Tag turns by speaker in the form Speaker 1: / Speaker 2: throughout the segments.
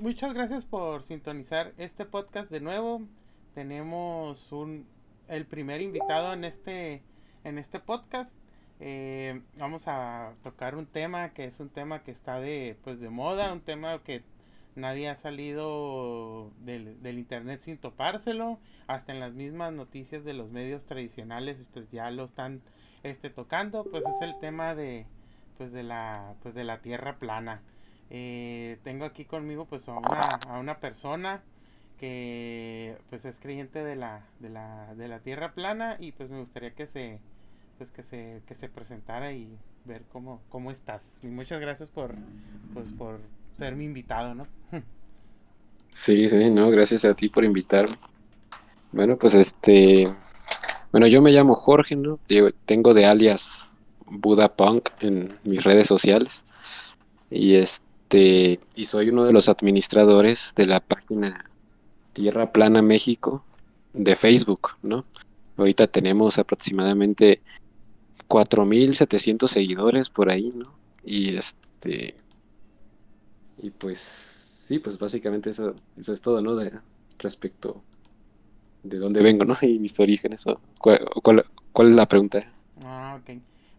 Speaker 1: muchas gracias por sintonizar este podcast de nuevo. Tenemos un el primer invitado en este en este podcast. Eh, vamos a tocar un tema que es un tema que está de pues de moda, un tema que nadie ha salido del, internet sin topárselo, hasta en las mismas noticias de los medios tradicionales pues ya lo están este tocando, pues es el tema de pues de la pues de la tierra plana. Eh, tengo aquí conmigo pues a una, a una persona que pues es creyente de la, de la, de la tierra plana y pues me gustaría que se pues que se, que se presentara y ver cómo, cómo estás. Y muchas gracias por pues por ser mi invitado, ¿no?
Speaker 2: Sí, sí, no, gracias a ti por invitarme. Bueno, pues este, bueno, yo me llamo Jorge, ¿no? Tengo de alias Buda Punk en mis redes sociales. Y este, y soy uno de los administradores de la página Tierra Plana México de Facebook, ¿no? Ahorita tenemos aproximadamente 4700 seguidores por ahí, ¿no? Y este y pues sí, pues básicamente eso, eso es todo, ¿no? De respecto de dónde vengo, ¿no? Y mis orígenes. ¿cuál, cuál, es la pregunta?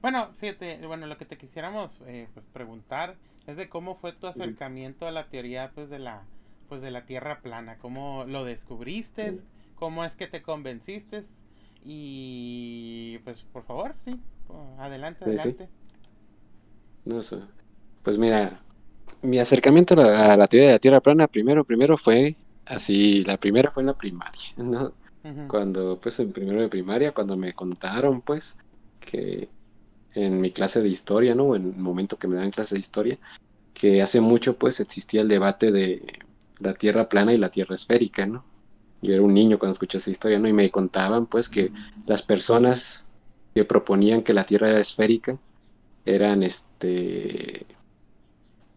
Speaker 1: Bueno, fíjate, bueno, lo que te quisiéramos eh, pues preguntar es de cómo fue tu acercamiento a la teoría pues de la pues de la Tierra plana, cómo lo descubriste, cómo es que te convenciste y pues por favor, sí, adelante, adelante.
Speaker 2: No sé. Pues mira, mi acercamiento a la, teoría de la Tierra plana primero primero fue así, la primera fue en la primaria, ¿no? Cuando pues en primero de primaria cuando me contaron pues que en mi clase de historia, ¿no? En el momento que me dan clase de historia, que hace mucho pues existía el debate de la tierra plana y la tierra esférica, ¿no? Yo era un niño cuando escuché esa historia, ¿no? Y me contaban, pues, que las personas que proponían que la tierra era esférica eran, este,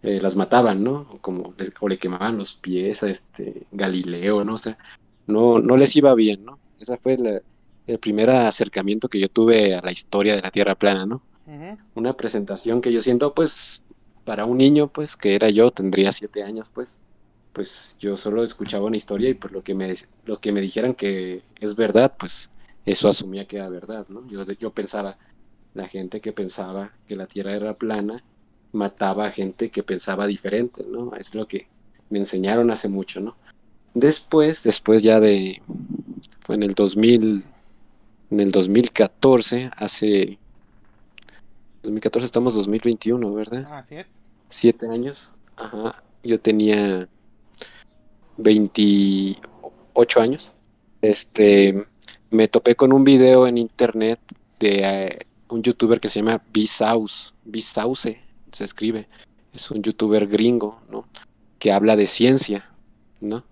Speaker 2: eh, las mataban, ¿no? Como, o le quemaban los pies a este Galileo, ¿no? O sea, no, no les iba bien, ¿no? Esa fue el primer acercamiento que yo tuve a la historia de la Tierra plana, ¿no? Una presentación que yo siento, pues, para un niño, pues, que era yo, tendría siete años, pues, pues yo solo escuchaba una historia y pues lo que me, lo que me dijeran que es verdad, pues eso asumía que era verdad, ¿no? Yo, yo pensaba, la gente que pensaba que la Tierra era plana mataba a gente que pensaba diferente, ¿no? Es lo que me enseñaron hace mucho, ¿no? Después, después ya de, fue en el 2000, en el 2014, hace, 2014 estamos 2021, ¿verdad?
Speaker 1: Así es.
Speaker 2: Siete años, ajá, yo tenía 28 años, este, me topé con un video en internet de eh, un youtuber que se llama Bisauce, Bisauce se escribe, es un youtuber gringo, ¿no? Que habla de ciencia, ¿no?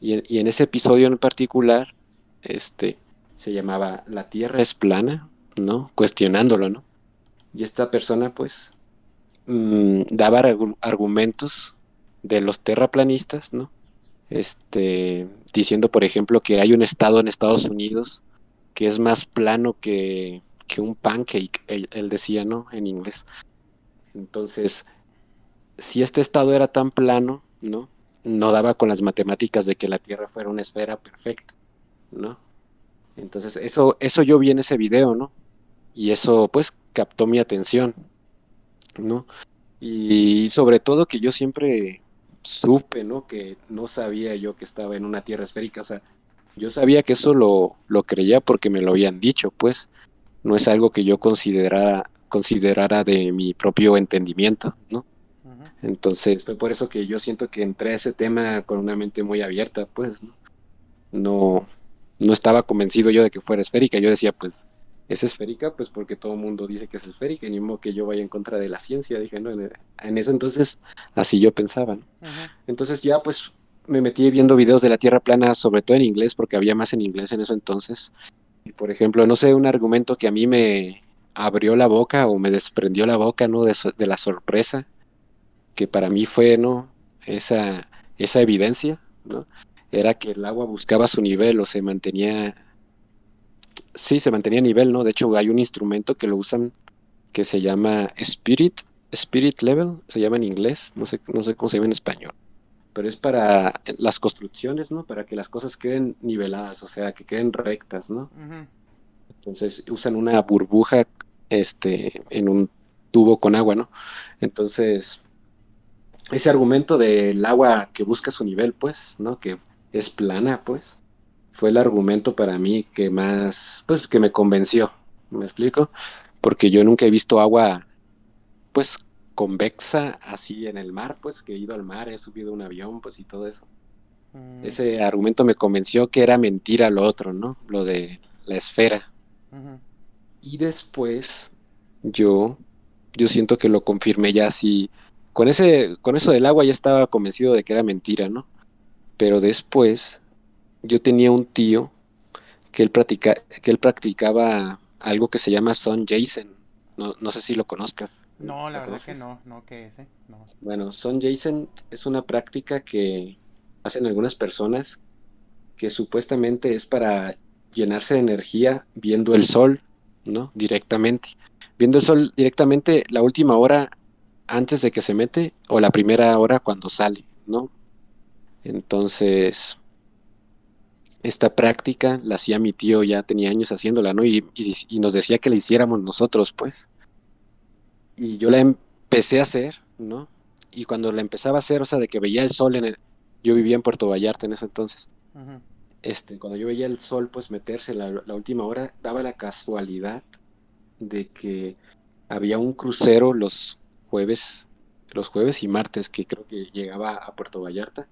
Speaker 2: Y, en ese episodio en particular, este, se llamaba La Tierra es plana, ¿no? Cuestionándolo, ¿no? Y esta persona, pues, mm, daba argumentos de los terraplanistas, ¿no? este, diciendo, por ejemplo, que hay un estado en Estados Unidos que es más plano que, un pancake, él, decía, ¿no? En inglés. Entonces, si este estado era tan plano, ¿no? No daba con las matemáticas de que la Tierra fuera una esfera perfecta, ¿no? Entonces, eso, eso yo vi en ese video, ¿no? Y eso, pues, captó mi atención, ¿no? Y sobre todo que yo siempre supe, ¿no? Que no sabía yo que estaba en una tierra esférica, o sea, yo sabía que eso lo, lo creía porque me lo habían dicho, pues no es algo que yo considerara, considerara de mi propio entendimiento, ¿no? Entonces, fue por eso que yo siento que entré a ese tema con una mente muy abierta, pues, ¿no? No, no estaba convencido yo de que fuera esférica, yo decía, pues, es esférica, pues porque todo el mundo dice que es esférica, y ni modo que yo vaya en contra de la ciencia, dije, ¿no? En, eso entonces, así yo pensaba, ¿no? Entonces ya pues me metí viendo videos de la Tierra plana, sobre todo en inglés, porque había más en inglés en eso entonces. Y por ejemplo, no sé, un argumento que a mí me abrió la boca o me desprendió la boca, ¿no? De, de la sorpresa, que para mí fue, ¿no? Esa, esa evidencia, ¿no? Era que el agua buscaba su nivel o se mantenía sí, se mantenía a nivel, ¿no? De hecho, hay un instrumento que lo usan que se llama Spirit, Spirit Level, se llama en inglés, no sé, no sé cómo se llama en español. pero es para las construcciones, ¿no? Para que las cosas queden niveladas, o sea, que queden rectas, ¿no? Entonces usan una burbuja este, en un tubo con agua, ¿no? Entonces, ese argumento del agua que busca su nivel, pues, ¿no? Que es plana, pues, fue el argumento para mí que más, pues, que me convenció, ¿me explico? Porque yo nunca he visto agua, pues, convexa así en el mar, pues, que he ido al mar, he subido un avión, pues, y todo eso. Mm. Ese argumento me convenció que era mentira lo otro, ¿no? Lo de la esfera. Y después, yo, yo siento que lo confirmé ya así con ese, con eso del agua ya estaba convencido de que era mentira, ¿no? Pero después yo tenía un tío que él, practica, que él practicaba algo que se llama Son Jason. No, no sé si lo conozcas.
Speaker 1: No, la verdad que no, no, ¿qué es? Eh? No.
Speaker 2: Bueno, Son Jason es una práctica que hacen algunas personas que supuestamente es para llenarse de energía viendo el sol, ¿no? Directamente. Viendo el sol directamente, la última hora antes de que se mete o la primera hora cuando sale, ¿no? Entonces, esta práctica la hacía mi tío, ya tenía años haciéndola, ¿no? Y, nos decía que la hiciéramos nosotros, pues. Y yo la empecé a hacer, ¿no? Y cuando la empezaba a hacer, o sea, de que veía el sol en el... Yo vivía en Puerto Vallarta en ese entonces. Este, cuando yo veía el sol, pues meterse la, la última hora, daba la casualidad de que había un crucero los jueves, los jueves y martes que creo que llegaba a Puerto Vallarta,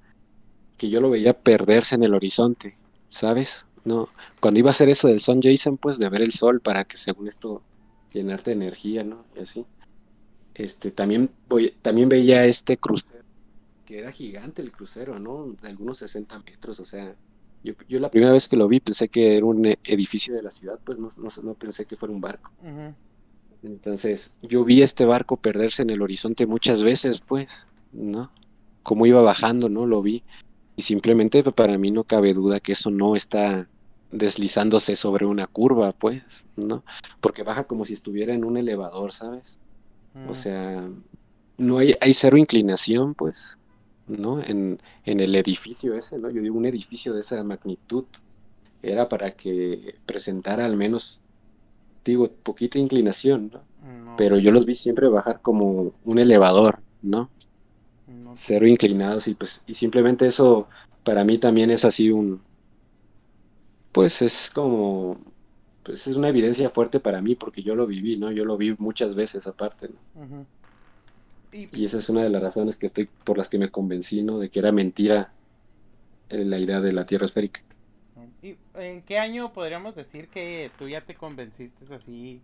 Speaker 2: que yo lo veía perderse en el horizonte, ¿sabes? No, cuando iba a hacer eso del Sun Jason, pues de ver el sol para que según esto llenarte de energía, ¿no? Y así. Este, también voy, también veía este crucero, que era gigante el crucero, ¿no? De algunos 60 metros, o sea, yo, yo la primera vez que lo vi pensé que era un edificio de la ciudad, pues no, no, no pensé que fuera un barco. Entonces, yo vi este barco perderse en el horizonte muchas veces, pues, ¿no? Cómo iba bajando, ¿no? Lo vi. Y simplemente para mí no cabe duda que eso no está deslizándose sobre una curva, pues, ¿no? Porque baja como si estuviera en un elevador, ¿sabes? O mm. sea, no hay, hay cero inclinación, pues, ¿no? En, en el edificio ese, ¿no? Yo digo, un edificio de esa magnitud era para que presentara al menos digo, poquita inclinación, ¿no? Pero yo los vi siempre bajar como un elevador, ¿no? Cero inclinados y pues, y simplemente eso para mí también es así un, pues es como, pues es una evidencia fuerte para mí porque yo lo viví, ¿no? Yo lo vi muchas veces aparte, ¿no? y... esa es una de las razones que estoy, por las que me convencí, ¿no? De que era mentira eh, la idea de la Tierra esférica.
Speaker 1: ¿Y en qué año podríamos decir que tú ya te convenciste así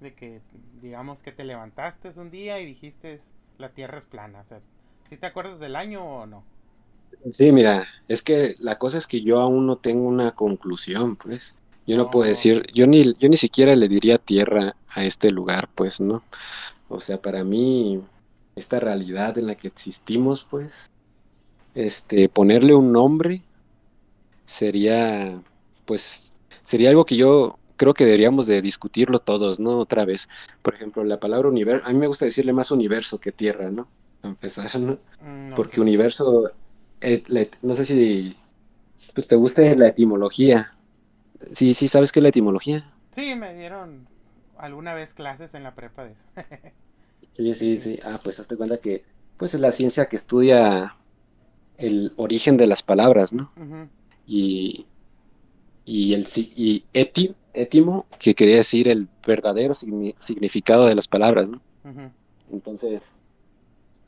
Speaker 1: de que, digamos, que te levantaste un día y dijiste la Tierra es plana? O sea, ¿sí te acuerdas del año o no?
Speaker 2: Sí, mira, es que la cosa es que yo aún no tengo una conclusión, pues. Yo no, puedo decir, yo ni, yo ni siquiera le diría tierra a este lugar, pues, ¿no? O sea, para mí, esta realidad en la que existimos, pues, este, ponerle un nombre sería, pues, sería algo que yo creo que deberíamos de discutirlo todos, ¿no? Otra vez. Por ejemplo, la palabra universo, a mí me gusta decirle más universo que tierra, ¿no? Empezar, ¿no? Mm, Porque universo, eh, no sé si pues, te gusta la etimología. Sí, sí, ¿sabes qué es la etimología?
Speaker 1: Sí, me dieron alguna vez clases en la prepa de eso.
Speaker 2: sí, sí, sí. Ah, pues hazte cuenta que pues es la ciencia que estudia el origen de las palabras, ¿no? y, y el y eti, étimo, que quería decir el verdadero significado de las palabras, ¿no? Entonces,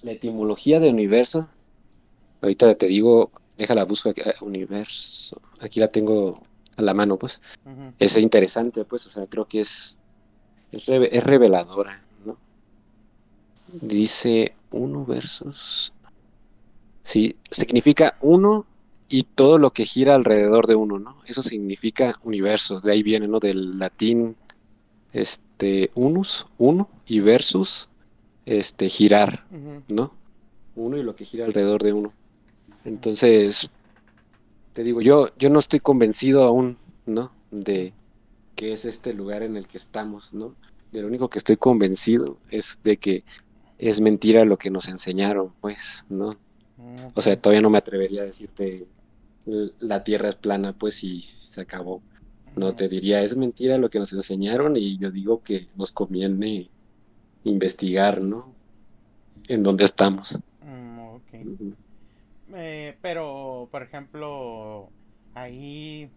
Speaker 2: la etimología de universo, ahorita te digo, déjala busco aquí, universo, aquí la tengo a la mano, pues, es interesante, pues, o sea, creo que es, es, es reveladora, ¿no? Dice uno versus, sí, significa uno y todo lo que gira alrededor de uno, ¿no? Eso significa universo, de ahí viene, ¿no? Del latín, este, unus, uno, y versus, este, girar, ¿no? Uno y lo que gira alrededor de uno. Entonces, te digo, yo, yo no estoy convencido aún, ¿no? De qué es este lugar en el que estamos, ¿no? De lo único que estoy convencido es de que es mentira lo que nos enseñaron, pues, ¿no? O sea, todavía no me atrevería a decirte la Tierra es plana, pues y se acabó. No te diría, es mentira lo que nos enseñaron y yo digo que nos conviene investigar, ¿no? En dónde estamos.
Speaker 1: mm, ok.
Speaker 2: Ujú.
Speaker 1: Eh, pero, por ejemplo, ahí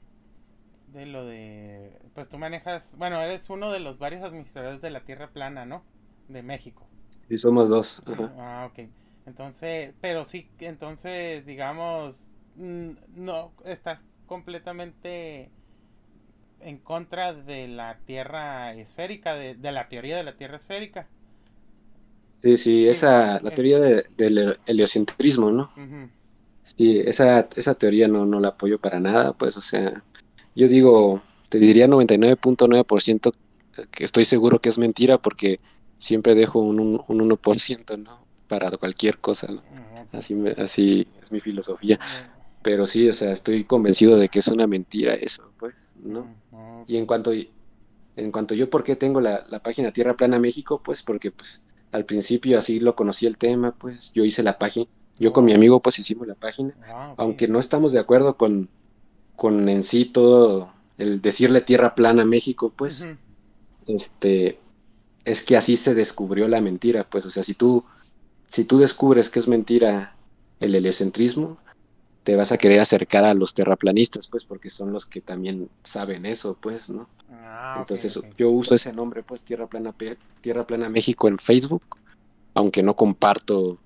Speaker 1: de lo de, pues tú manejas, bueno, eres uno de los varios administradores de la Tierra plana, ¿no? De México.
Speaker 2: Sí, somos dos. Ajá.
Speaker 1: ah, ok. Entonces, pero sí, entonces, digamos, mm, no, estás completamente en contra de la Tierra esférica, de, de la teoría de la Tierra esférica.
Speaker 2: Sí, sí, esa, la teoría de- del heliocentrismo, ¿no? Sí, esa, esa teoría no, no la apoyo para nada, pues, o sea, yo digo, te diría 99.9% que estoy seguro que es mentira porque siempre dejo un, un, un 1%, ¿no? Para cualquier cosa, ¿no?
Speaker 1: ok.
Speaker 2: Así, me- así es mi filosofía. Pero sí, o sea, estoy convencido de que es una mentira eso, pues, ¿no?
Speaker 1: mm.
Speaker 2: Y en cuanto, en cuanto yo, ¿por qué tengo la, la página Tierra Plana México? Pues porque, pues, al principio así lo conocí el tema, pues, yo hice la página, yo con mi
Speaker 1: Oh,
Speaker 2: amigo, pues, hicimos la página,
Speaker 1: ah,
Speaker 2: aunque no estamos de acuerdo con, con en sí todo el decirle Tierra Plana México, pues, este, es que así se descubrió la mentira, pues, o sea, si tú, si tú descubres que es mentira el heliocentrismo, te vas a querer acercar a los terraplanistas, pues, porque son los que también saben eso, pues, ¿no?
Speaker 1: Ah,
Speaker 2: Entonces yo uso ese nombre, pues, Tierra Plana, Tierra Plana México en Facebook, aunque no comparto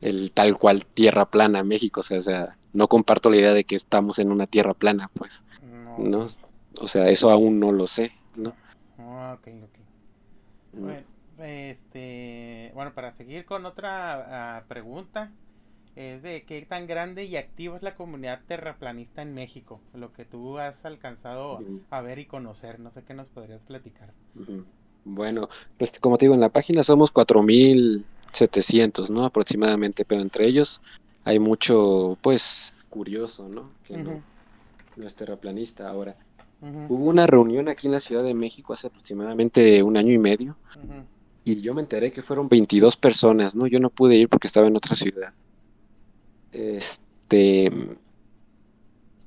Speaker 2: el tal cual Tierra Plana México, o sea, o sea, no comparto la idea de que estamos en una Tierra plana, pues,
Speaker 1: No.
Speaker 2: O sea, eso aún no lo sé, ¿no?
Speaker 1: Ah, ok, ok. Bueno, este, bueno, para seguir con otra ah, pregunta, es de qué tan grande y activa es la comunidad terraplanista en México, lo que tú has alcanzado a ver y conocer, no sé qué nos podrías platicar.
Speaker 2: Bueno, pues como te digo, en la página somos 4.700, ¿no? Aproximadamente, pero entre ellos hay mucho, pues, curioso, ¿no? Que no, no es terraplanista. Ahora, hubo una reunión aquí en la Ciudad de México hace aproximadamente un año y medio y yo me enteré que fueron 22 personas, ¿no? Yo no pude ir porque estaba en otra ciudad. Este,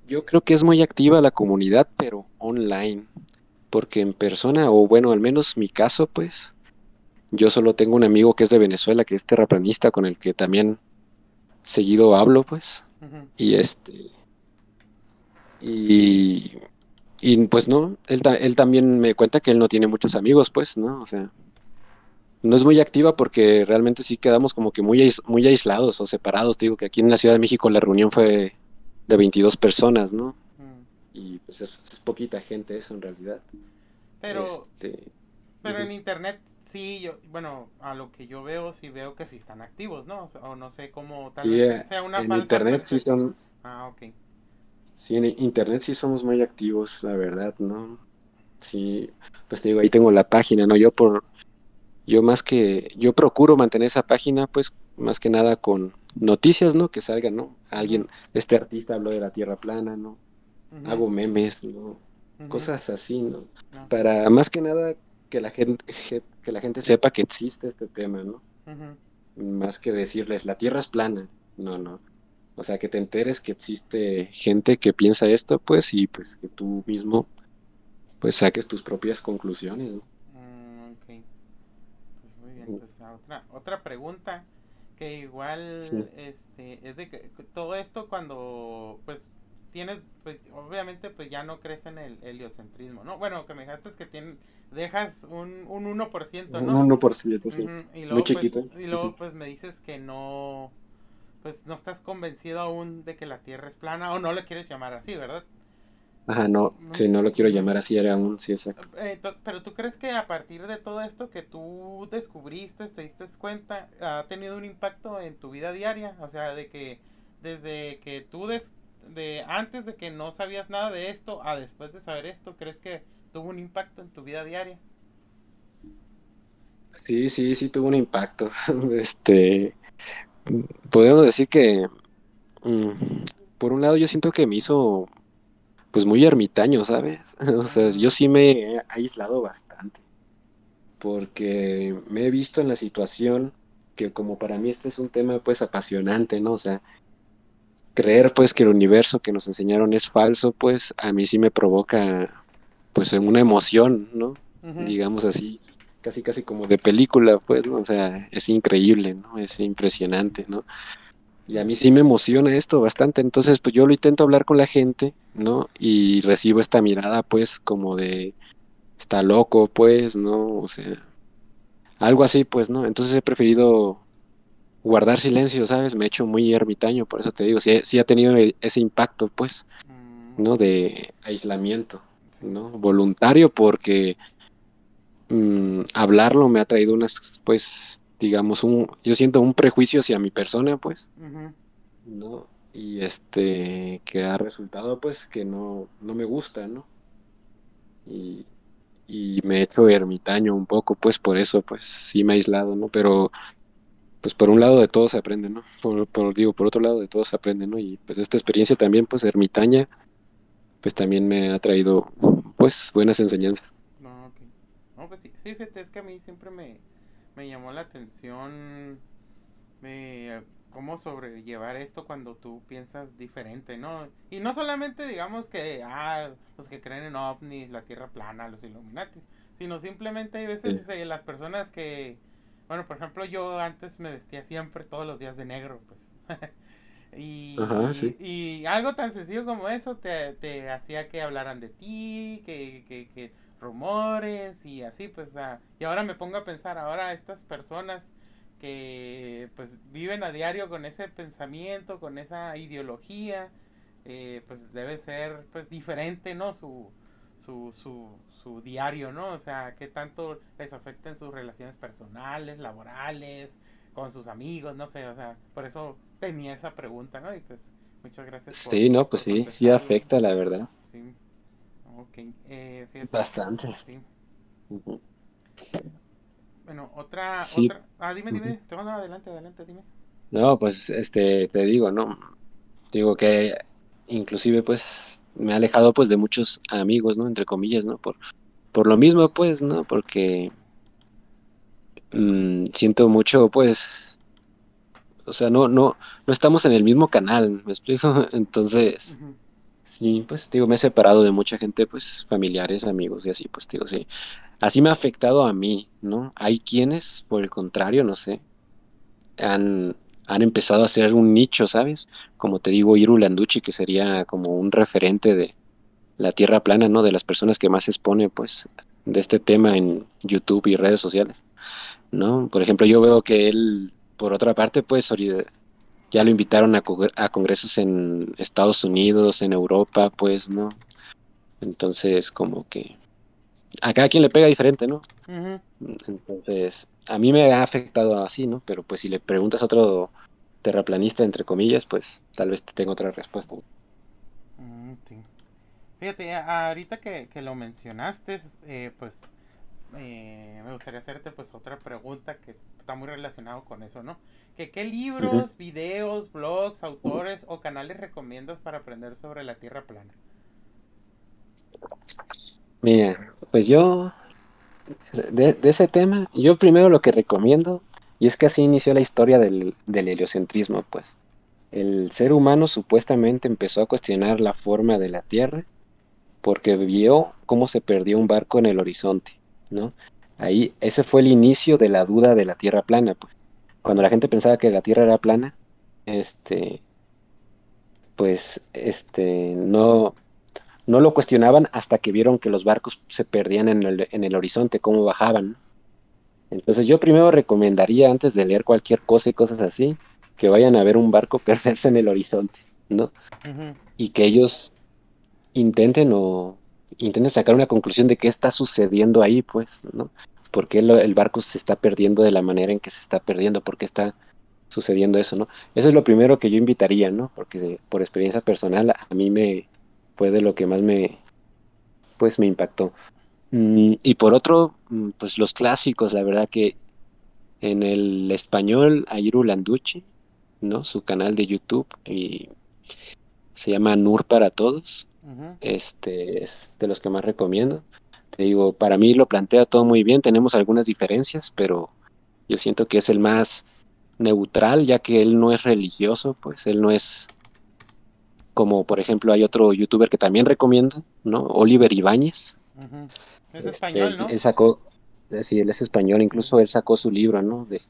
Speaker 2: yo creo que es muy activa la comunidad, pero online, porque en persona, o bueno, al menos mi caso, pues, yo solo tengo un amigo que es de Venezuela, que es terraplanista, con el que también seguido hablo, pues, y este, y, y pues no, él, él también me cuenta que él no tiene muchos amigos, pues, ¿no? O sea, no es muy activa porque realmente sí quedamos como que muy, ais- muy aislados o separados. Te digo que aquí en la Ciudad de México la reunión fue de 22 personas, ¿no?
Speaker 1: Mm.
Speaker 2: Y pues es, es poquita gente eso en realidad.
Speaker 1: Pero,
Speaker 2: Este,
Speaker 1: pero en internet sí, yo, bueno, a lo que yo veo, sí veo que sí están activos, ¿no? O, no sé cómo, tal
Speaker 2: Sí,
Speaker 1: vez
Speaker 2: eh,
Speaker 1: sea una
Speaker 2: en
Speaker 1: falsa
Speaker 2: internet sí son,
Speaker 1: Ah, ok.
Speaker 2: sí, en internet sí somos muy activos, la verdad, ¿no? Sí, pues te digo, ahí tengo la página, ¿no? Yo por, yo más que, yo procuro mantener esa página, pues, más que nada con noticias, ¿no? Que salgan, ¿no? Alguien, este artista habló de la Tierra plana, ¿no? Hago memes, ¿no? Cosas así, ¿no? Para más que nada que la gente, que la gente sepa que existe este tema, ¿no? Más que decirles la Tierra es plana, no, no. O sea, que te enteres que existe gente que piensa esto, pues, y pues que tú mismo, pues, saques tus propias conclusiones, ¿no?
Speaker 1: Mm, ok. Pues muy bien, pues a otra, otra pregunta que igual
Speaker 2: Sí.
Speaker 1: este es de que todo esto cuando pues tienes pues obviamente pues ya no crees en el heliocentrismo, ¿no? Bueno, que me dejaste es que tienes dejas un, un 1%,
Speaker 2: Un
Speaker 1: ¿no?
Speaker 2: 1%, sí.
Speaker 1: Ujú, Y
Speaker 2: Muy
Speaker 1: luego pues
Speaker 2: chiquito.
Speaker 1: y luego pues me dices que no pues no estás convencido aún de que la Tierra es plana o no le quieres llamar así, ¿verdad?
Speaker 2: Ajá, no, sí, no lo quiero llamar así, era un, sí, exacto.
Speaker 1: Eh, pero tú crees que a partir de todo esto que tú descubriste, te diste cuenta, ha tenido un impacto en tu vida diaria? O sea, de que desde que tú des- de antes de que no sabías nada de esto a después de saber esto, ¿crees que tuvo un impacto en tu vida diaria?
Speaker 2: Sí, sí, sí tuvo un impacto. Este, podemos decir que, mm, por un lado, yo siento que me hizo, pues, muy ermitaño, ¿sabes? O sea, yo sí me he aislado bastante, porque me he visto en la situación que como para mí este es un tema pues apasionante, ¿no? O sea, creer pues que el universo que nos enseñaron es falso, pues a mí sí me provoca pues una emoción, ¿no? Digamos así, casi casi como de película, pues, ¿no? O sea, es increíble, ¿no? Es impresionante, ¿no? Y a mí sí me emociona esto bastante, entonces pues yo lo intento hablar con la gente, ¿no? Y recibo esta mirada pues como de, está loco, pues, ¿no? O sea, algo así, pues, ¿no? Entonces he preferido guardar silencio, ¿sabes? Me he hecho muy ermitaño, por eso te digo, sí, sí ha tenido ese impacto, pues, ¿no? De aislamiento, ¿no? Voluntario porque mm, hablarlo me ha traído unas, pues, digamos, un, yo siento un prejuicio hacia mi persona, pues, ¿no? Y este, que ha resultado, pues, que no, no me gusta, ¿no? Y, y me he hecho ermitaño un poco, pues, por eso, pues, sí me he aislado, ¿no? Pero pues por un lado de todo se aprende, ¿no? Por, digo, por otro lado de todo se aprende, ¿no? Y pues esta experiencia también, pues ermitaña, pues también me ha traído, pues, buenas enseñanzas.
Speaker 1: No, ok. No, pues sí, sí, es que a mí siempre me, me llamó la atención me, cómo sobrellevar esto cuando tú piensas diferente, ¿no? Y no solamente digamos que, ah, los que creen en ovnis, la Tierra plana, los Illuminati, sino simplemente hay veces eh, las personas que bueno, por ejemplo, yo antes me vestía siempre todos los días de negro, pues. y, y, algo tan sencillo como eso te, te hacía que hablaran de ti, que, que, que rumores y así, pues. y ahora me pongo a pensar, ahora estas personas que pues viven a diario con ese pensamiento, con esa ideología, eh, pues debe ser pues diferente, ¿no? Su, su, su, su diario, ¿no? O sea, qué tanto les afecta en sus relaciones personales, laborales, con sus amigos, no sé, o sea, por eso tenía esa pregunta, ¿no? Y pues muchas gracias.
Speaker 2: sí, no, pues sí, sí afecta, la verdad.
Speaker 1: Sí. Ok, eh,
Speaker 2: Bastante.
Speaker 1: Sí. Bueno, otra, otra... Ah, dime, dime, te mando adelante, adelante, dime.
Speaker 2: No, pues, este, te digo, ¿no? Digo que inclusive, pues, me ha alejado pues de muchos amigos, ¿no? Entre comillas, ¿no? Por, por lo mismo, pues, ¿no? Porque mm, siento mucho, pues, o sea, no, no, no estamos en el mismo canal, ¿me explico? Entonces, sí, pues, digo, me he separado de mucha gente, pues, familiares, amigos y así, pues, digo, sí. Así me ha afectado a mí, ¿no? Hay quienes, por el contrario, no sé, han, han empezado a hacer un nicho, ¿sabes? Como te digo, Iru Landucci, que sería como un referente de la Tierra plana, ¿no? De las personas que más expone, pues, de este tema en YouTube y redes sociales, ¿no? Por ejemplo, yo veo que él, por otra parte, pues, ya lo invitaron a, a congresos en Estados Unidos, en Europa, pues, ¿no? Entonces, como que a cada quien le pega diferente, ¿no? Entonces, a mí me ha afectado así, ¿no? Pero pues si le preguntas a otro terraplanista, entre comillas, pues tal vez te tenga otra respuesta.
Speaker 1: Mm, sí. Fíjate, ahorita que, lo mencionaste, eh, pues eh, me gustaría hacerte pues otra pregunta que está muy relacionado con eso, ¿no? Que, ¿Qué libros, videos, blogs, autores o canales recomiendas para aprender sobre la Tierra plana?
Speaker 2: Mira, pues yo de, ese tema, yo primero lo que recomiendo, y es que así inició la historia del, heliocentrismo, pues. El ser humano supuestamente empezó a cuestionar la forma de la Tierra porque vio cómo se perdió un barco en el horizonte, ¿no? Ahí, ese fue el inicio de la duda de la Tierra plana, pues. Cuando la gente pensaba que la Tierra era plana, este, pues, este, no, no lo cuestionaban hasta que vieron que los barcos se perdían en el, en el horizonte, cómo bajaban. Entonces yo primero recomendaría, antes de leer cualquier cosa y cosas así, que vayan a ver un barco perderse en el horizonte, ¿no? Y que ellos intenten o intenten sacar una conclusión de qué está sucediendo ahí, pues, ¿no? ¿Por qué el barco se está perdiendo de la manera en que se está perdiendo? ¿Por qué está sucediendo eso, no? Eso es lo primero que yo invitaría, ¿no? Porque por experiencia personal a mí me, fue de lo que más me, pues me impactó. Mm, y por otro, mm, pues los clásicos, la verdad que en el español, Ayru Landucci, ¿no? Su canal de YouTube y se llama Nur para Todos. Este es de los que más recomiendo. Te digo, para mí lo plantea todo muy bien. Tenemos algunas diferencias, pero yo siento que es el más neutral, ya que él no es religioso, pues él no es como por ejemplo hay otro youtuber que también recomiendo, ¿no? Oliver Ibáñez.
Speaker 1: Es español, ¿no?
Speaker 2: Él, sacó, sí, él es español, incluso él sacó su libro, ¿no? De,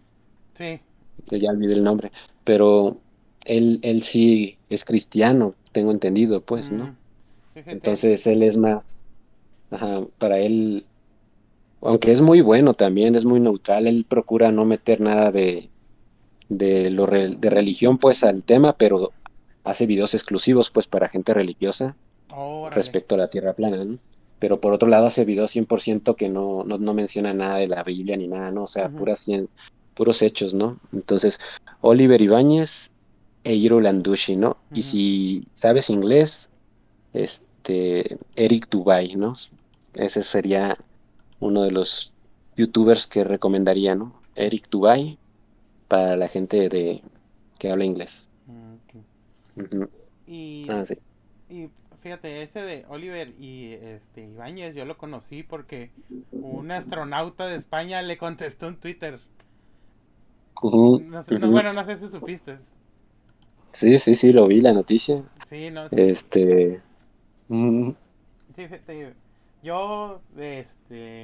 Speaker 1: sí.
Speaker 2: ya olvidé el nombre, pero él, él sí es cristiano, tengo entendido, pues, ¿no? Entonces él es más, ajá, para él, aunque es muy bueno también, es muy neutral, él procura no meter nada de, de, lo de religión, pues, al tema, pero hace videos exclusivos, pues, para gente religiosa respecto a la tierra plana, ¿no? Pero por otro lado hace videos 100% que no, no, no, menciona nada de la Biblia ni nada, ¿no? O sea, puras, puros hechos, ¿no? Entonces, Oliver Ibáñez e Hiro Landucci, ¿no? Y si sabes inglés, este, Eric Dubai, ¿no? Ese sería uno de los youtubers que recomendaría, ¿no? Eric Dubai para la gente de que habla inglés.
Speaker 1: y,
Speaker 2: ah, sí.
Speaker 1: y fíjate, ese de Oliver y este Ibáñez yo lo conocí porque un astronauta de España le contestó en Twitter. bueno, no sé si supiste.
Speaker 2: Sí, sí, sí, lo vi la noticia.
Speaker 1: Sí, no
Speaker 2: sé. Este.
Speaker 1: Sí, yo, este.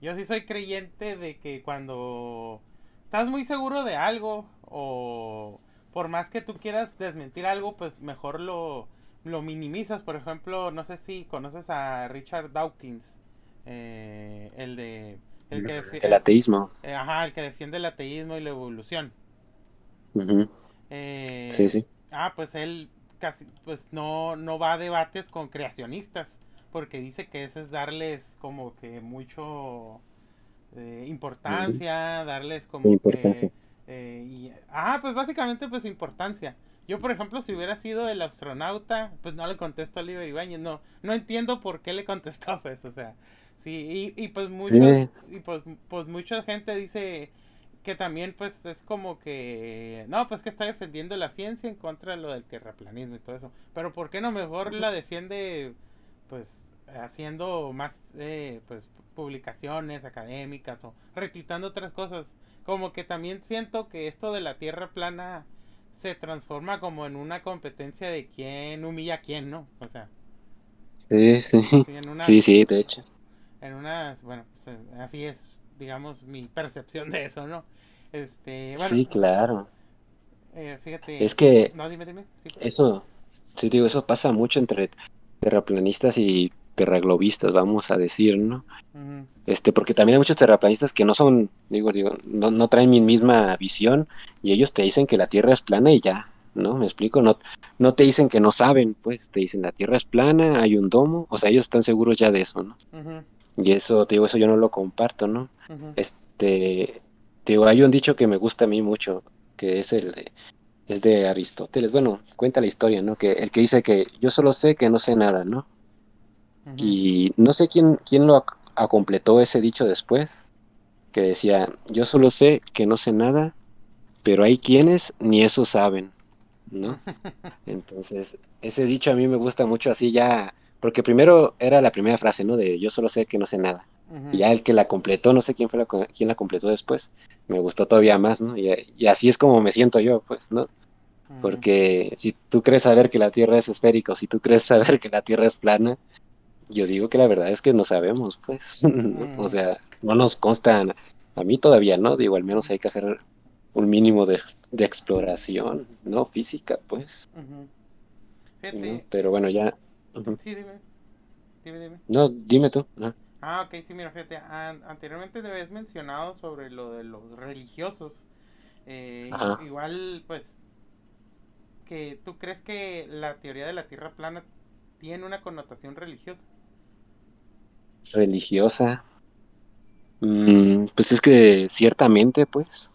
Speaker 1: Yo sí soy creyente de que cuando estás muy seguro de algo o por más que tú quieras desmentir algo, pues mejor lo, lo minimizas. Por ejemplo, no sé si conoces a Richard Dawkins, eh, el de...
Speaker 2: El, que el ateísmo.
Speaker 1: Eh, ajá, el que defiende el ateísmo y la evolución. Eh,
Speaker 2: sí, sí.
Speaker 1: Ah, pues él casi, pues no, no va a debates con creacionistas, porque dice que eso es darles como que mucho eh, importancia, darles como que... Eh, ah, pues básicamente pues importancia. Yo, por ejemplo, si hubiera sido el astronauta, pues no le contesto a Oliver Ibáñez, no, no entiendo por qué le contestó, pues, o sea, sí, y, y pues muchos, y pues, pues mucha gente dice, que también pues es como que no pues que está defendiendo la ciencia en contra de lo del terraplanismo y todo eso. Pero por qué no mejor la defiende pues haciendo más eh, pues publicaciones académicas o retuitando otras cosas como que también siento que esto de la tierra plana se transforma como en una competencia de quién humilla a quién no o sea
Speaker 2: sí sí. sí sí de hecho.
Speaker 1: en unas bueno pues, así es digamos, mi percepción de eso, ¿no? Este, bueno,
Speaker 2: sí, claro.
Speaker 1: Eh, fíjate.
Speaker 2: Es que
Speaker 1: no, dime, dime.
Speaker 2: Sí, pues. eso, sí, digo, eso pasa mucho entre terraplanistas y terraglobistas, vamos a decir, ¿no? Este, porque también hay muchos terraplanistas que no son, digo, digo, no, no traen mi misma visión y ellos te dicen que la Tierra es plana y ya, ¿no? ¿Me explico? No, no te dicen que no saben, pues, te dicen la Tierra es plana, hay un domo, o sea, ellos están seguros ya de eso, ¿no? Y eso, te digo, eso yo no lo comparto, ¿no? Este, te digo, hay un dicho que me gusta a mí mucho, que es el de, es de Aristóteles. Bueno, cuenta la historia, ¿no? Que el que dice que yo solo sé que no sé nada, ¿no? Y no sé quién, quién lo completó ese dicho después, que decía, yo solo sé que no sé nada, pero hay quienes ni eso saben, ¿no? Entonces, ese dicho a mí me gusta mucho así ya porque primero era la primera frase, ¿no? De yo solo sé que no sé nada. Y ya el que la completó, no sé quién fue la, quién la completó después, me gustó todavía más, ¿no? Y, así es como me siento yo, pues, ¿no? Porque si tú crees saber que la Tierra es esférica o si tú crees saber que la Tierra es plana, yo digo que la verdad es que no sabemos, pues. o sea, no nos consta, a mí todavía, ¿no? Digo, al menos hay que hacer un mínimo de, exploración, ¿no? Física, pues. Pero bueno, ya
Speaker 1: Sí, dime. Dime, dime.
Speaker 2: No, dime tú.
Speaker 1: Ah, ok, sí, mira, fíjate. anteriormente te habías mencionado sobre lo de los religiosos. Eh, igual, pues, que tú crees que la teoría de la Tierra plana tiene una connotación religiosa.
Speaker 2: Religiosa. Mm, pues es que ciertamente, pues,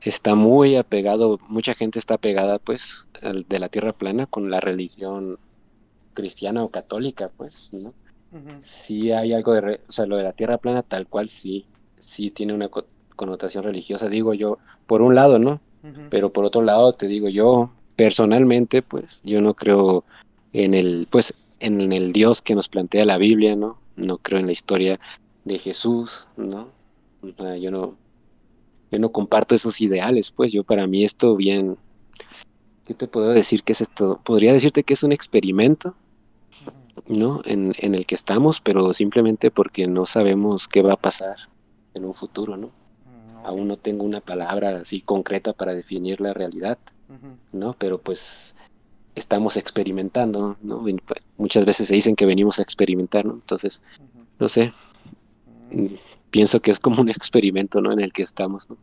Speaker 2: está muy apegado, mucha gente está apegada, pues, de la Tierra plana con la religión cristiana o católica, pues, ¿no? Sí hay algo de, o sea, lo de la tierra plana tal cual sí, sí tiene una connotación religiosa, digo yo, por un lado, ¿no? Pero por otro lado, te digo yo, personalmente, pues, yo no creo en el, pues, en el Dios que nos plantea la Biblia, ¿no? No creo en la historia de Jesús, ¿no? O sea, yo no, yo no comparto esos ideales, pues yo para mí esto bien, ¿qué te puedo decir que es esto? Podría decirte que es un experimento, ¿no? En, en el que estamos, pero simplemente porque no sabemos qué va a pasar en un futuro, ¿no?
Speaker 1: Mm,
Speaker 2: Aún no tengo una palabra así concreta para definir la realidad, ¿no? Pero pues estamos experimentando, ¿no? Muchas veces se dicen que venimos a experimentar, ¿no? Entonces, no sé, mm, pienso que es como un experimento, ¿no? En el que estamos, ¿no?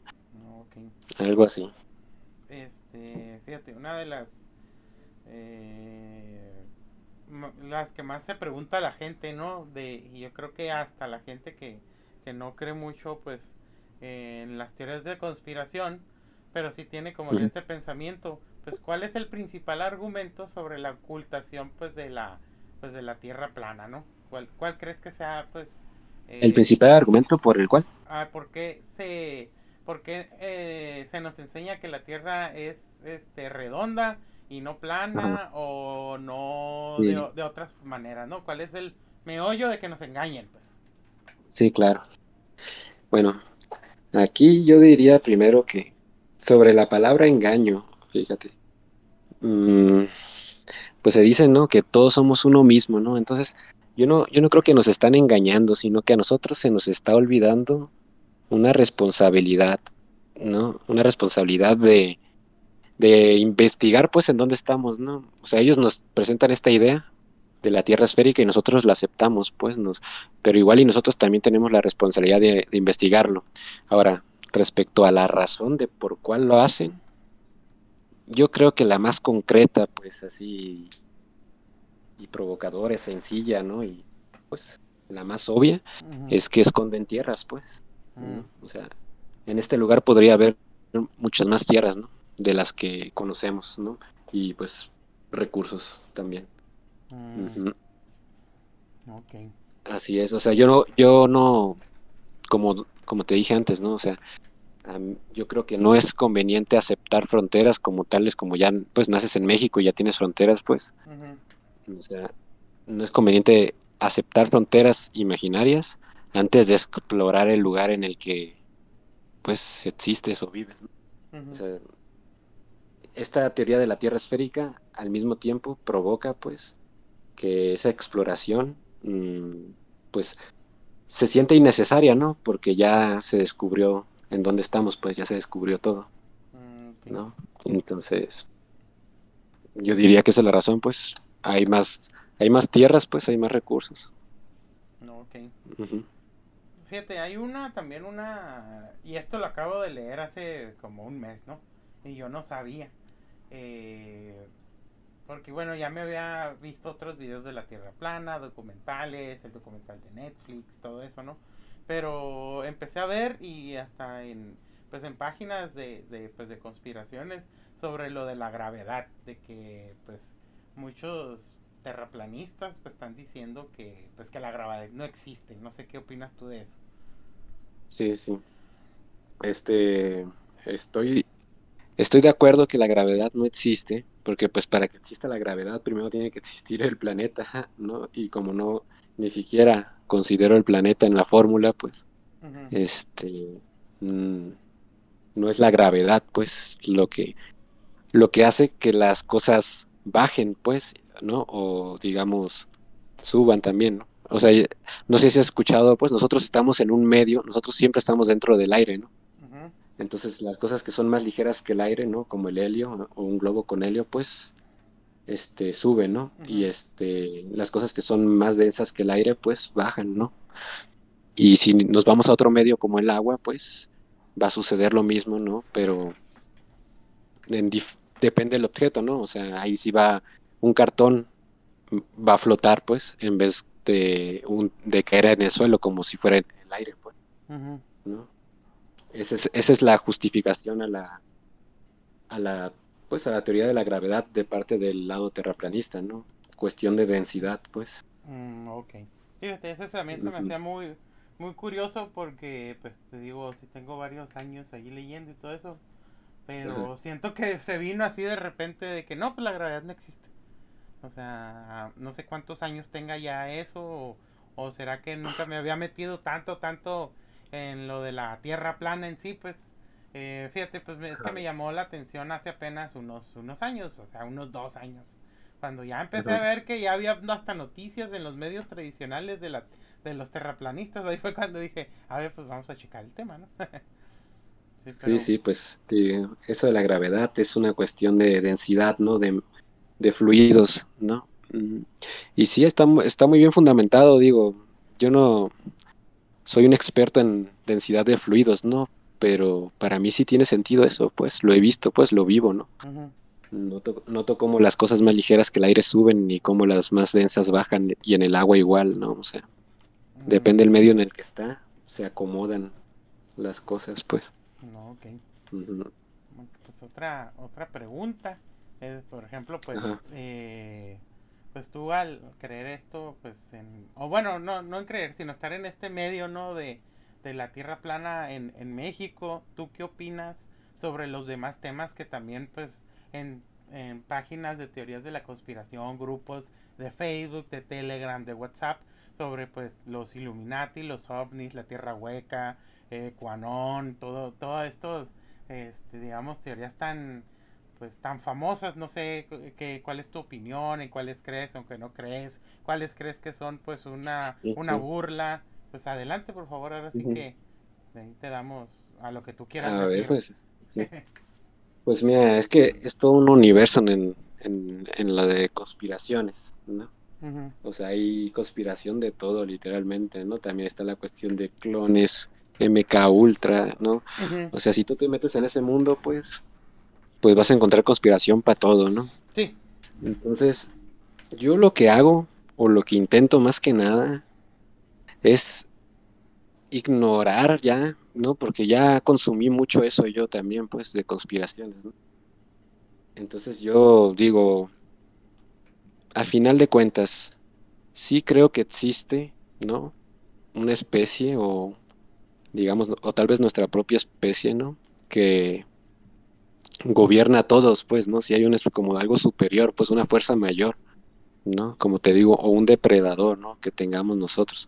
Speaker 2: Algo así.
Speaker 1: Este, fíjate, una de las eh, las que más se pregunta la gente, ¿no? De, y yo creo que hasta la gente que, que no cree mucho, pues, en las teorías de conspiración, pero sí tiene como este pensamiento, pues, ¿cuál es el principal argumento sobre la ocultación, pues, de la, pues, de la Tierra plana, ¿no? ¿Cuál, cuál crees que sea, pues,
Speaker 2: el eh, principal argumento por el cual?
Speaker 1: Ah, ¿por qué se, porque, eh, se nos enseña que la Tierra es, este, redonda y no plana o no de, de otras maneras, ¿no? ¿Cuál es el meollo de que nos engañen, pues?
Speaker 2: Sí, claro. Bueno, aquí yo diría primero que sobre la palabra engaño, fíjate, mm, pues se dice, ¿no? Que todos somos uno mismo, ¿no? Entonces, yo no, yo no creo que nos están engañando, sino que a nosotros se nos está olvidando una responsabilidad, ¿no? Una responsabilidad de, de investigar, pues, en dónde estamos, ¿no? O sea, ellos nos presentan esta idea de la Tierra esférica y nosotros la aceptamos, pues, nos, pero igual y nosotros también tenemos la responsabilidad de, investigarlo. Ahora, respecto a la razón de por cuál lo hacen, yo creo que la más concreta, pues, así, y provocadora, sencilla, ¿no? Y, pues, la más obvia, es que esconden tierras, pues. O sea, en este lugar podría haber muchas más tierras, ¿no? De las que conocemos, ¿no? Y, pues, recursos también. Mm. Así es, o sea, yo no, yo no, como, como te dije antes, ¿no? O sea, yo creo que no es conveniente aceptar fronteras como tales, como ya, pues naces en México y ya tienes fronteras, pues. O sea, no es conveniente aceptar fronteras imaginarias antes de explorar el lugar en el que, pues, existes o vives. O sea, esta teoría de la Tierra esférica al mismo tiempo provoca, pues, que esa exploración, mm, pues, se siente innecesaria, ¿no? Porque ya se descubrió en dónde estamos, pues ya se descubrió todo, mm, ¿no? Entonces, yo diría que esa es la razón, pues, hay más, hay más tierras, pues, hay más recursos.
Speaker 1: No, ok. Fíjate, hay una, también una, y esto lo acabo de leer hace como un mes, ¿no? Y yo no sabía. Eh, porque bueno, ya me había visto otros videos de la Tierra plana, documentales, el documental de Netflix, todo eso, ¿no? Pero empecé a ver y hasta en pues en páginas de, de, pues, de conspiraciones sobre lo de la gravedad, de que pues muchos terraplanistas pues están diciendo que pues que la gravedad no existe. No sé qué opinas tú de eso.
Speaker 2: Sí, sí. Este estoy estoy de acuerdo que la gravedad no existe, porque pues para que exista la gravedad primero tiene que existir el planeta, ¿no? Y como no ni siquiera considero el planeta en la fórmula, pues este mm, no es la gravedad, pues lo que lo que hace que las cosas bajen, pues, ¿no? O digamos suban también, ¿no? O sea, no sé si has escuchado, pues nosotros estamos en un medio, nosotros siempre estamos dentro del aire, ¿no? Entonces las cosas que son más ligeras que el aire, ¿no? Como el helio o un globo con helio, pues este suben, ¿no? Y este las cosas que son más densas que el aire, pues bajan, ¿no? Y si nos vamos a otro medio como el agua, pues va a suceder lo mismo, ¿no? Pero depende del objeto, ¿no? O sea, ahí sí va un cartón va a flotar, pues, en vez de, un, de caer en el suelo como si fuera en el aire, pues. ¿no? Esa es, esa es la justificación a la, a la, pues a la teoría de la gravedad de parte del lado terraplanista, ¿no? Cuestión de densidad, pues.
Speaker 1: Mm, ok. Fíjate, ese también se me hacía muy, muy curioso porque, pues te digo, si tengo varios años ahí leyendo y todo eso, pero siento que se vino así de repente de que no, pues la gravedad no existe. O sea, no sé cuántos años tenga ya eso, o, o será que nunca me había metido tanto, tanto en lo de la tierra plana en sí, pues Eh, fíjate, pues es que me llamó la atención hace apenas unos, unos años, o sea, unos dos años. Cuando ya empecé a ver que ya había hasta noticias en los medios tradicionales de, la, de los terraplanistas, ahí fue cuando dije, a ver, pues vamos a checar el tema, ¿no?
Speaker 2: sí, sí, pues eso de la gravedad es una cuestión de densidad, ¿no? De, de fluidos, ¿no? Mm, y sí, está, está muy bien fundamentado, digo, yo no soy un experto en densidad de fluidos, ¿no? Pero para mí sí tiene sentido eso, pues lo he visto, pues lo vivo, ¿no? noto, noto cómo las cosas más ligeras que el aire suben y cómo las más densas bajan y en el agua igual, ¿no? O sea, depende del medio en el que está, se acomodan las cosas, pues.
Speaker 1: No, ok. Pues otra, otra pregunta, es, por ejemplo, pues, eh, pues tú al creer esto, pues, en, o bueno, no, no en creer, sino estar en este medio, ¿no? De, de la Tierra plana en, en México, ¿tú qué opinas sobre los demás temas que también, pues, en, en páginas de teorías de la conspiración, grupos de Facebook, de Telegram, de WhatsApp, sobre pues los Illuminati, los ovnis, la Tierra hueca, eh, Quanon, todo, todo esto, este, digamos, teorías tan, pues tan famosas, no sé qué, cuál es tu opinión, en cuáles crees, aunque no crees, cuáles crees que son pues una, una burla, pues adelante por favor, ahora sí que ahí te damos a lo que tú quieras. A ver,
Speaker 2: pues, pues mira, es que es todo un universo en, en, en la de conspiraciones, ¿no? O sea, hay conspiración de todo, literalmente, ¿no? También está la cuestión de clones, MK Ultra, ¿no? O sea, si tú te metes en ese mundo, pues, pues vas a encontrar conspiración para todo, ¿no?
Speaker 1: Sí.
Speaker 2: Entonces, yo lo que hago, o lo que intento más que nada, es ignorar ya, ¿no? Porque ya consumí mucho eso yo también, pues, de conspiraciones, ¿no? Entonces yo digo, a final de cuentas, sí creo que existe, ¿no? Una especie o, digamos, o tal vez nuestra propia especie, ¿no? Que gobierna a todos, pues, ¿no? Si hay un, como algo superior, pues una fuerza mayor, ¿no? Como te digo, o un depredador, ¿no? Que tengamos nosotros.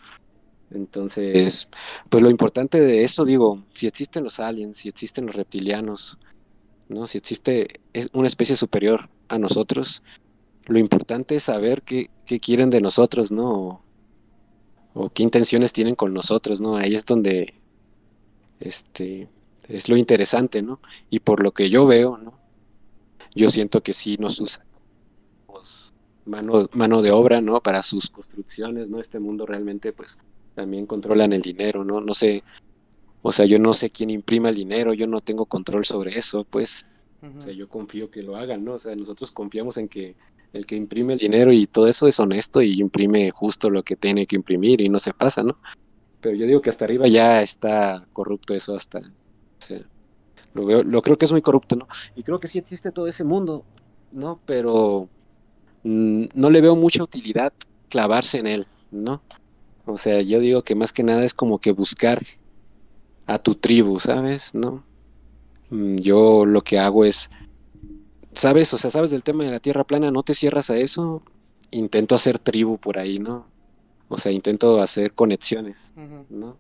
Speaker 2: Entonces, pues lo importante de eso, digo, si existen los aliens, si existen los reptilianos, ¿no? Si existe una especie superior a nosotros, lo importante es saber qué, quieren de nosotros, ¿no? O, qué intenciones tienen con nosotros, ¿no? Ahí es donde este es lo interesante, ¿no? Y por lo que yo veo, ¿no? Yo siento que sí nos usan mano, mano de obra, ¿no? Para sus construcciones, ¿no? Este mundo realmente, pues, también controlan el dinero, ¿no? No sé, o sea, yo no sé quién imprima el dinero, yo no tengo control sobre eso, pues, o sea, yo confío que lo hagan, ¿no? O sea, nosotros confiamos en que el que imprime el dinero y todo eso es honesto y imprime justo lo que tiene que imprimir y no se pasa, ¿no? Pero yo digo que hasta arriba ya está corrupto eso hasta... O sea, lo, veo, lo creo que es muy corrupto, ¿no? Y creo que sí existe todo ese mundo, ¿no? Pero mm, no le veo mucha utilidad clavarse en él, ¿no? O sea, yo digo que más que nada es como que buscar a tu tribu, ¿sabes? ¿No? Mm, yo lo que hago es sabes, o sea, sabes del tema de la tierra plana, no te cierras a eso. Intento hacer tribu por ahí, ¿no? O sea, intento hacer conexiones, ¿no?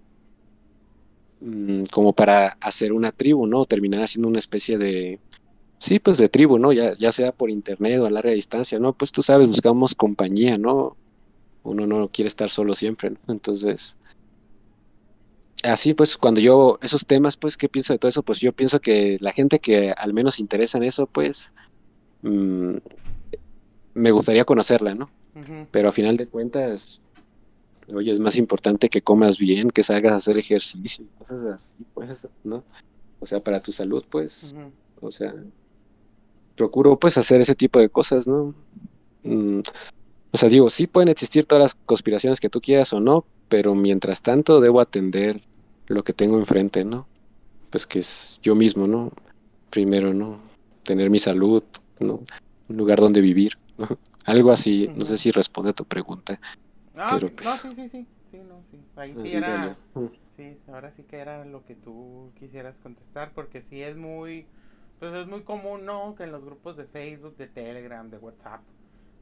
Speaker 2: Mm, como para hacer una tribu, ¿no? Terminar haciendo una especie de, sí, pues de tribu, ¿no? Ya, ya sea por internet o a larga distancia, ¿no? Pues tú sabes, buscamos compañía, ¿no? Uno no quiere estar solo siempre, ¿no? Entonces, así pues cuando yo esos temas pues qué pienso de todo eso pues yo pienso que la gente que al menos interesa en eso pues mm, me gustaría conocerla no pero a final de cuentas oye es más importante que comas bien que salgas a hacer ejercicio cosas así pues no o sea para tu salud pues o sea procuro pues hacer ese tipo de cosas no mm, o sea digo sí pueden existir todas las conspiraciones que tú quieras o no pero mientras tanto debo atender lo que tengo enfrente, ¿no? Pues que es yo mismo, ¿no? Primero, ¿no? Tener mi salud, ¿no? Un lugar donde vivir, ¿no? Algo así, no sé si responde a tu pregunta.
Speaker 1: No, pero pues... no sí, sí, sí, sí, no, sí. Ahí sí era... Sí, ahora sí que era lo que tú quisieras contestar, porque sí es muy, pues es muy común, ¿no? Que en los grupos de Facebook, de Telegram, de WhatsApp,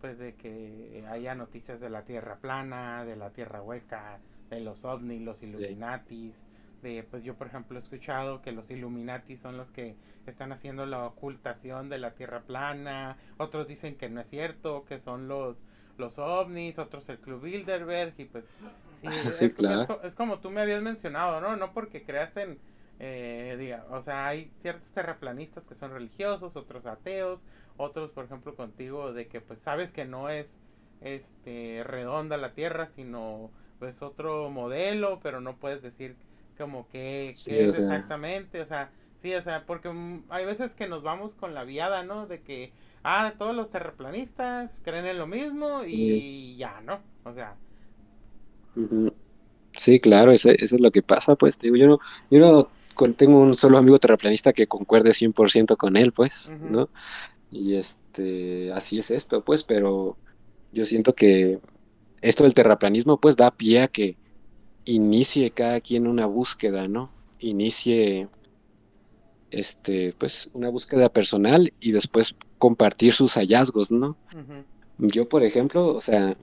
Speaker 1: pues de que haya noticias de la Tierra plana, de la Tierra hueca, de los ovnis, los Illuminatis, de, pues yo por ejemplo he escuchado que los Illuminati son los que están haciendo la ocultación de la Tierra plana, otros dicen que no es cierto, que son los los ovnis, otros el Club Bilderberg y pues sí, es, claro. es, como tú me habías mencionado, ¿no? No porque creas en, eh, diga, o sea, hay ciertos terraplanistas que son religiosos, otros ateos, otros, por ejemplo, contigo, de que pues sabes que no es este redonda la Tierra, sino pues otro modelo, pero no puedes decir como que, es exactamente, o sea, sí, o sea, porque mm, hay veces que nos vamos con la viada, ¿no? De que, ah, todos los terraplanistas creen en lo mismo y ya, ¿no? O sea.
Speaker 2: Sí, claro, eso, es lo que pasa, pues, digo, yo no, yo no tengo un solo amigo terraplanista que concuerde 100% con él, pues, ¿no? Y este, así es esto, pues, pero yo siento que esto del terraplanismo, pues, da pie a que inicie cada quien una búsqueda, ¿no? Inicie, este, pues, una búsqueda personal y después compartir sus hallazgos, ¿no? Yo, por ejemplo, o sea,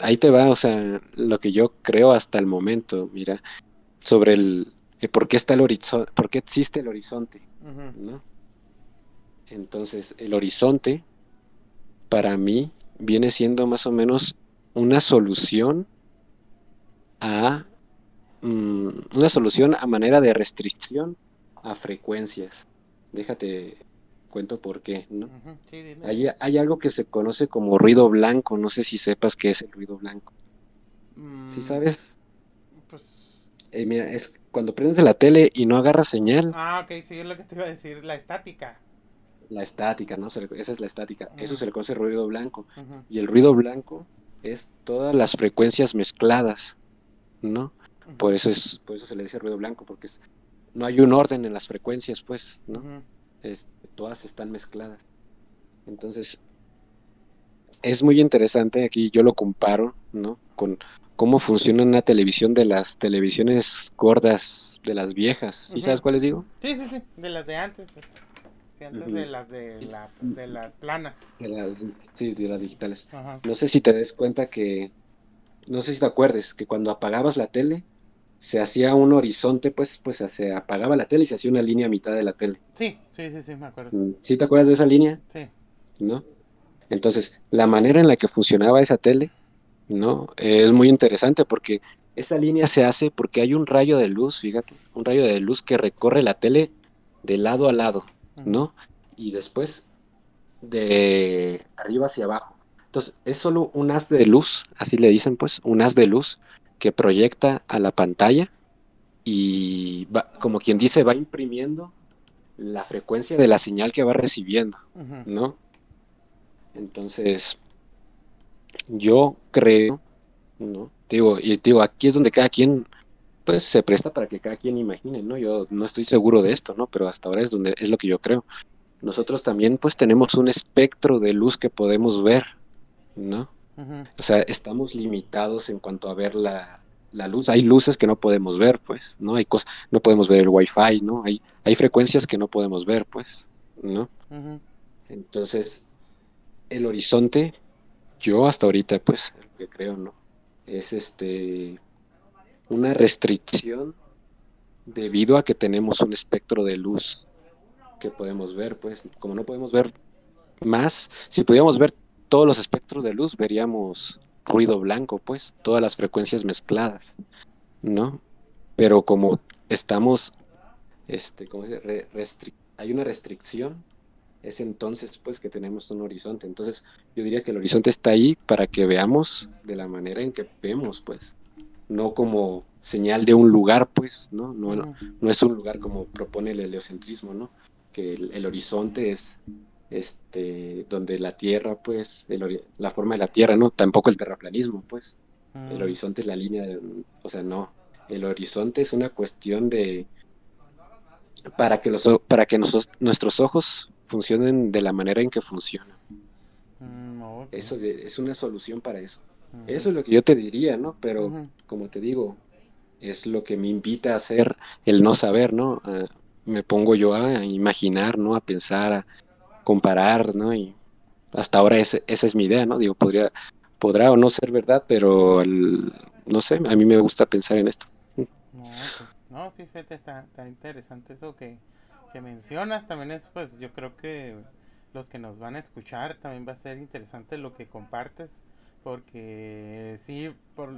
Speaker 2: ahí te va, o sea, lo que yo creo hasta el momento, mira, sobre el, por qué está el horizonte, por qué existe el horizonte, ¿no? Entonces, el horizonte, para mí, viene siendo más o menos una solución a mm, una solución a manera de restricción a frecuencias. Déjate cuento por qué, ¿no? hay, hay, algo que se conoce como ruido blanco, no sé si sepas qué es el ruido blanco. ¿Sí mm, sabes? Pues... Eh, mira, es cuando prendes la tele y no agarra señal.
Speaker 1: Ah, ok, sí, es lo que te iba a decir, la estática.
Speaker 2: La estática, ¿no? esa es la estática. Eso se le conoce ruido blanco. Y el ruido blanco es todas las frecuencias mezcladas, ¿no? Por eso es, por eso se le dice ruido blanco, porque no hay un orden en las frecuencias, pues, ¿no? todas están mezcladas. Entonces, es muy interesante, aquí yo lo comparo, ¿no? Con cómo funciona una televisión de las televisiones gordas, de las viejas. ¿Sí sabes cuáles digo?
Speaker 1: Sí, sí, sí, de las de antes. Pues. Sí, antes de las de, de, las planas.
Speaker 2: De las, sí, de las digitales. No sé si te des cuenta que, no sé si te acuerdes, que cuando apagabas la tele, se hacía un horizonte, pues, pues se apagaba la tele y se hacía una línea a mitad de la tele.
Speaker 1: Sí, sí, sí, sí, me acuerdo.
Speaker 2: Mm, ¿Sí te acuerdas de esa línea?
Speaker 1: Sí.
Speaker 2: ¿No? Entonces, la manera en la que funcionaba esa tele ¿no? Es muy interesante porque esa línea se hace porque hay un rayo de luz, fíjate, un rayo de luz que recorre la tele de lado a lado, ¿no? Y después de arriba hacia abajo. Entonces, es solo un haz de luz, así le dicen pues, un haz de luz que proyecta a la pantalla y va, como quien dice, va imprimiendo la frecuencia de la señal que va recibiendo, ¿no? Entonces, yo creo, ¿no? Digo, y digo, aquí es donde cada quien, pues, se presta para que cada quien imagine, ¿no? Yo no estoy seguro de esto, ¿no? Pero hasta ahora es donde es lo que yo creo. Nosotros también, pues, tenemos un espectro de luz que podemos ver, ¿no? O sea, estamos limitados en cuanto a ver la, la, luz. Hay luces que no podemos ver, pues, ¿no? Hay cosas, no podemos ver el wifi, ¿no? Hay, hay frecuencias que no podemos ver, pues, ¿no? Entonces, el horizonte, yo hasta ahorita, pues, lo que creo, ¿no? Es este una restricción debido a que tenemos un espectro de luz que podemos ver, pues, como no podemos ver más, si pudiéramos ver todos los espectros de luz, veríamos ruido blanco, pues, todas las frecuencias mezcladas, ¿no? Pero como estamos, este, ¿cómo se dice? hay una restricción es entonces pues que tenemos un horizonte. Entonces yo diría que el horizonte está ahí para que veamos de la manera en que vemos pues, no como señal de un lugar pues, ¿no? No, no, es un lugar como propone el heliocentrismo, ¿no? Que el, horizonte es este donde la tierra pues, la forma de la tierra, ¿no? Tampoco el terraplanismo pues. El mm. horizonte es la línea, de, o sea, no. El horizonte es una cuestión de, para que, los, para que nuestros ojos funcionen de la manera en que funcionan. Mm, eso es una solución para eso. Eso es lo que yo te diría, ¿no? Pero como te digo, es lo que me invita a hacer el no saber, ¿no? me pongo yo a imaginar, ¿no? A pensar, a comparar, ¿no? Y hasta ahora esa es mi idea, ¿no? Digo, podría, podrá o no ser verdad, pero no sé, a mí me gusta pensar en esto.
Speaker 1: No, No, sí, fíjate, está, está interesante eso que, que mencionas. También es, pues, yo creo que los que nos van a escuchar también va a ser interesante lo que compartes. Porque sí, por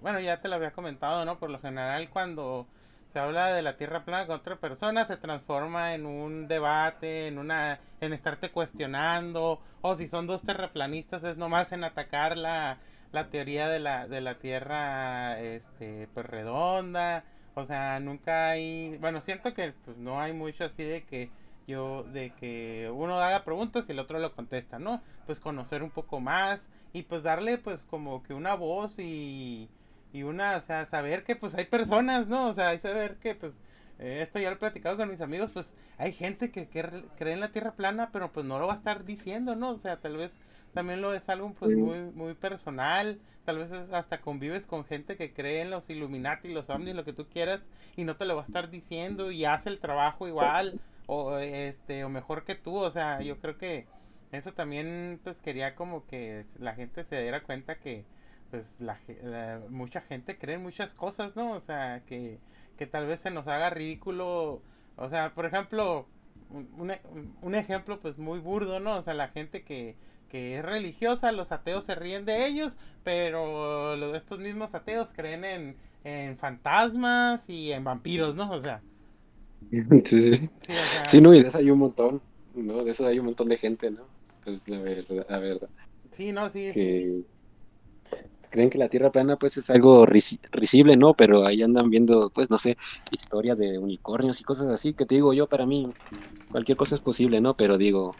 Speaker 1: bueno, ya te lo había comentado, ¿no? Por lo general, cuando se habla de la tierra plana con otra persona, se transforma en un debate, en una en estarte cuestionando, o si son dos terraplanistas es nomás en atacar la, la teoría de la, de la tierra este pues redonda o sea, nunca hay, bueno, siento que pues no hay mucho así de que yo, de que uno haga preguntas y el otro lo contesta, ¿no? Pues conocer un poco más y pues darle pues como que una voz y, y una, o sea, saber que pues hay personas, ¿no? O sea, hay saber que pues eh, esto ya lo he platicado con mis amigos, pues hay gente que, que cree en la tierra plana, pero pues no lo va a estar diciendo, ¿no? O sea, tal vez también lo es algo pues muy, muy personal, tal vez hasta convives con gente que cree en los Illuminati, los ovnis, lo que tú quieras, y no te lo va a estar diciendo y hace el trabajo igual, o este, o mejor que tú, o sea, yo creo que eso también pues quería como que la gente se diera cuenta que pues la, mucha gente cree en muchas cosas, ¿no? O sea, que, que tal vez se nos haga ridículo, o sea, por ejemplo, un, un ejemplo pues muy burdo, ¿no? O sea, la gente que que es religiosa, los ateos se ríen de ellos, pero los, estos mismos ateos creen en, en fantasmas y en vampiros, ¿no? O sea.
Speaker 2: Sí, sí. Sí, no, y de eso hay un montón, ¿no? De eso hay un montón de gente, ¿no? Pues la verdad. La verdad.
Speaker 1: Sí, no, sí.
Speaker 2: Que creen que la Tierra plana, pues, es algo risible, ¿no? Pero ahí andan viendo, pues, no sé, historia de unicornios y cosas así, que te digo yo, para mí, cualquier cosa es posible, ¿no? Pero digo,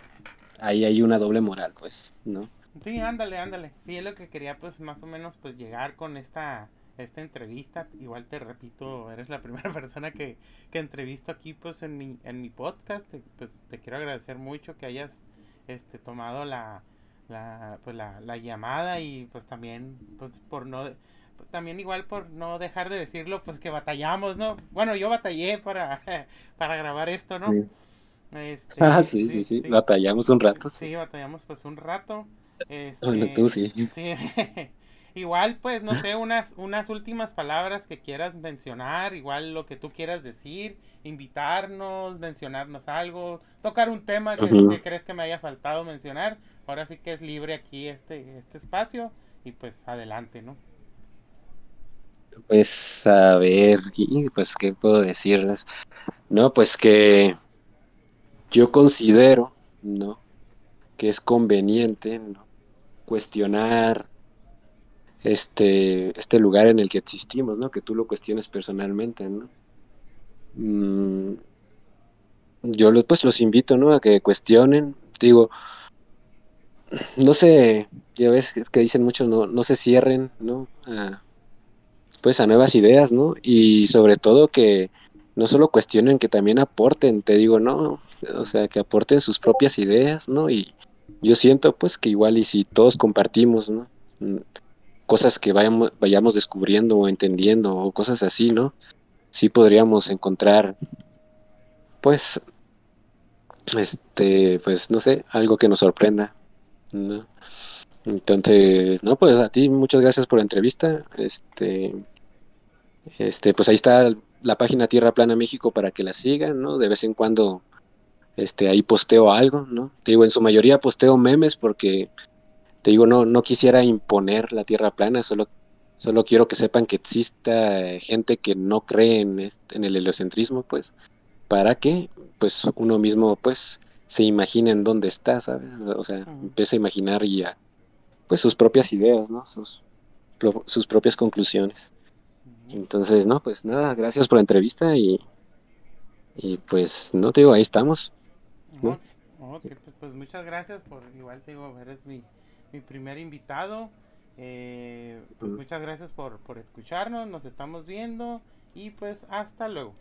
Speaker 2: ahí hay una doble moral, pues, ¿no?
Speaker 1: Sí, ándale, ándale. Sí, es lo que quería, pues, más o menos, pues, llegar con esta, esta entrevista. Igual te repito, eres la primera persona que, que entrevisto aquí, pues, en mi, en mi podcast. Pues, te quiero agradecer mucho que hayas, este, tomado la, la, pues, la, la llamada y, pues, también, pues, por no también igual por no dejar de decirlo, pues que batallamos, ¿no? Bueno, yo batallé para, para grabar esto, ¿no?
Speaker 2: Este, ah, sí, sí, sí, batallamos un rato.
Speaker 1: Sí, batallamos pues un rato.
Speaker 2: bueno, tú sí.
Speaker 1: sí. igual, pues, no sé, unas, unas últimas palabras que quieras mencionar, igual lo que tú quieras decir, invitarnos, mencionarnos algo, tocar un tema que, crees que me haya faltado mencionar. Ahora sí que es libre aquí este, este espacio y pues adelante, ¿no?
Speaker 2: Pues a ver, pues qué puedo decirles. No, pues que yo considero, ¿no? Que es conveniente, ¿no? Cuestionar este, este lugar en el que existimos, ¿no? Que tú lo cuestiones personalmente, ¿no? Mm, yo pues los invito, ¿no? A que cuestionen. Digo, no sé, ya ves que dicen mucho, no, no se cierren, ¿no? pues a nuevas ideas, ¿no? Y sobre todo que no solo cuestionen, que también aporten, te digo, no, o sea, que aporten sus propias ideas, ¿no? Y yo siento pues que igual y si todos compartimos, ¿no? Cosas que vayamos, vayamos descubriendo o entendiendo o cosas así, ¿no? Sí podríamos encontrar, pues, este, pues, no sé, algo que nos sorprenda, ¿no? Entonces, no, pues a ti muchas gracias por la entrevista, este, este, pues ahí está la página Tierra Plana México para que la sigan, ¿no? De vez en cuando este, ahí posteo algo, ¿no? Te digo, en su mayoría posteo memes porque, te digo, no, no quisiera imponer la tierra plana, solo, solo quiero que sepan que exista gente que no cree en, en el heliocentrismo, pues, para que, pues, uno mismo, pues, se imagine en dónde está, ¿sabes? O sea, empieza a imaginar ya, pues, sus propias ideas, ¿no? Sus, sus propias conclusiones. Entonces, no, pues nada, gracias por la entrevista y, y pues, no te digo, ahí estamos.
Speaker 1: Pues, pues, muchas gracias por, igual te digo, eres mi, mi primer invitado. Eh, pues muchas gracias por, por escucharnos, nos estamos viendo y pues hasta luego.